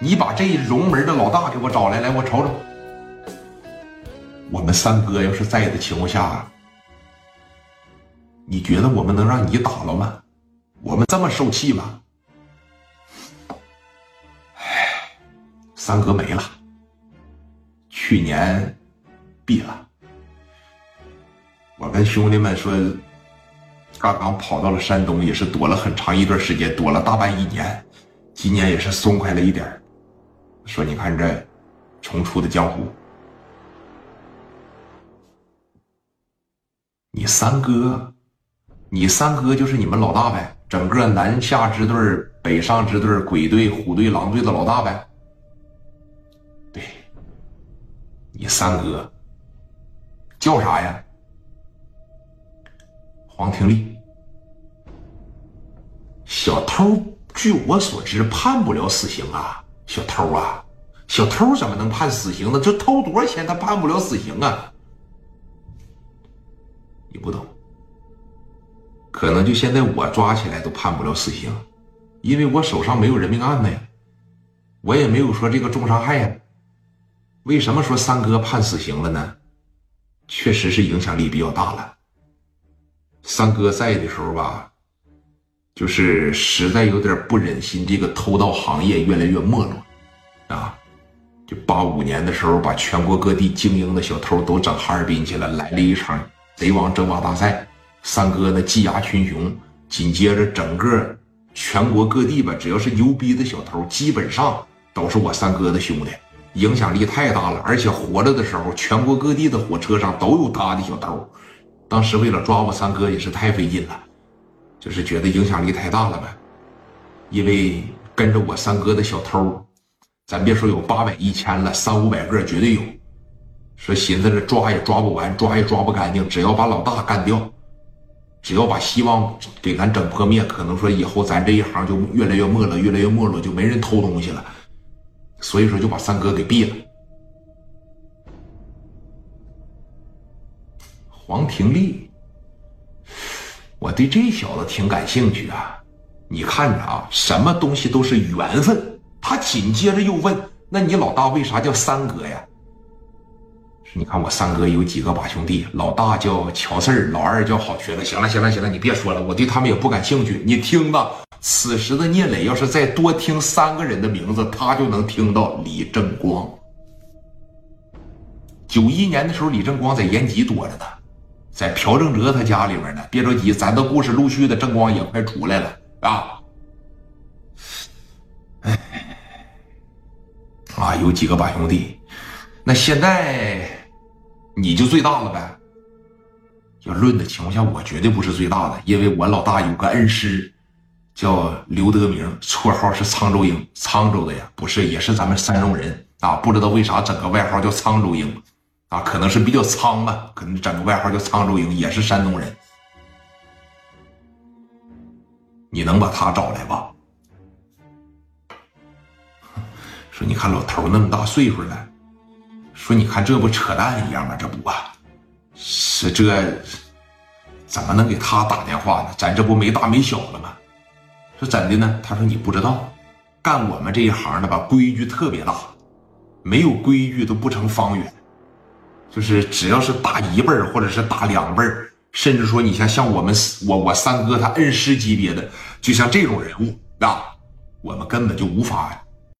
你把这龙门的老大给我找来，来我瞅瞅。我们三哥要是在的情况下，你觉得我们能让你打了吗？我们这么受气吗？哎，三哥没了，去年毙了。我跟兄弟们说，刚刚跑到了山东，也是躲了很长一段时间，躲了大半一年，今年也是松快了一点说你看这重出的江湖，你三哥，你三哥就是你们老大呗，整个南下支队、北上支队、鬼队、虎队、狼队的老大呗。对，你三哥叫啥呀？黄廷利，小偷，据我所知判不了死刑啊！小偷啊，小偷怎么能判死刑呢？这偷多少钱他判不了死刑啊？你不懂，可能就现在我抓起来都判不了死刑，因为我手上没有人命案子呀，我也没有说这个重伤害呀。为什么说三哥判死刑了呢？确实是影响力比较大了。三哥在的时候吧，就是实在有点不忍心这个偷盗行业越来越没落，就八五年的时候把全国各地精英的小偷都整哈尔滨去了，来了一场贼王争霸大赛，三哥呢技压群雄，紧接着整个全国各地吧，只要是牛逼的小偷，基本上都是我三哥的兄弟，影响力太大了，而且活着的时候，全国各地的火车上都有他的小偷。当时为了抓我三哥也是太费劲了，就是觉得影响力太大了呗。因为跟着我三哥的小偷，咱别说有八百一千了，三五百个绝对有。说寻思着抓也抓不完，抓也抓不干净，只要把老大干掉，只要把希望给咱整破灭，可能说以后咱这一行就越来越没落，越来越没落，就没人偷东西了。所以说就把三哥给毙了。黄廷利，我对这小子挺感兴趣啊！你看着啊，什么东西都是缘分。他紧接着又问：“那你老大为啥叫三哥呀？”你看我三哥有几个把兄弟，老大叫乔四儿，老二叫好瘸子。行了，行了，行了，你别说了，我对他们也不感兴趣。你听吧，此时的聂磊要是再多听三个人的名字，他就能听到李正光。九一年的时候，李正光在延吉躲着呢。在朴正哲他家里边呢，别着急，咱的故事陆续的，正光也快出来了啊！啊，有几个把兄弟，那现在你就最大了呗？要论的情况下，我绝对不是最大的，因为我老大有个恩师，叫刘德明，绰号是沧州鹰，沧州的呀，不是，也是咱们山东人啊，不知道为啥整个外号叫沧州鹰。啊，可能是比较苍吧，可能整个外号叫沧州鹰，也是山东人。你能把他找来吧？说你看老头那么大岁数了，说你看这不扯淡一样吗？这不啊，是这怎么能给他打电话呢？咱这不没大没小了吗？说怎的呢？他说你不知道，干我们这一行的吧，规矩特别大，没有规矩都不成方圆。就是只要是大一辈儿，或者是大两辈儿，甚至说你像像我们我我三哥他恩师级别的，就像这种人物啊，我们根本就无法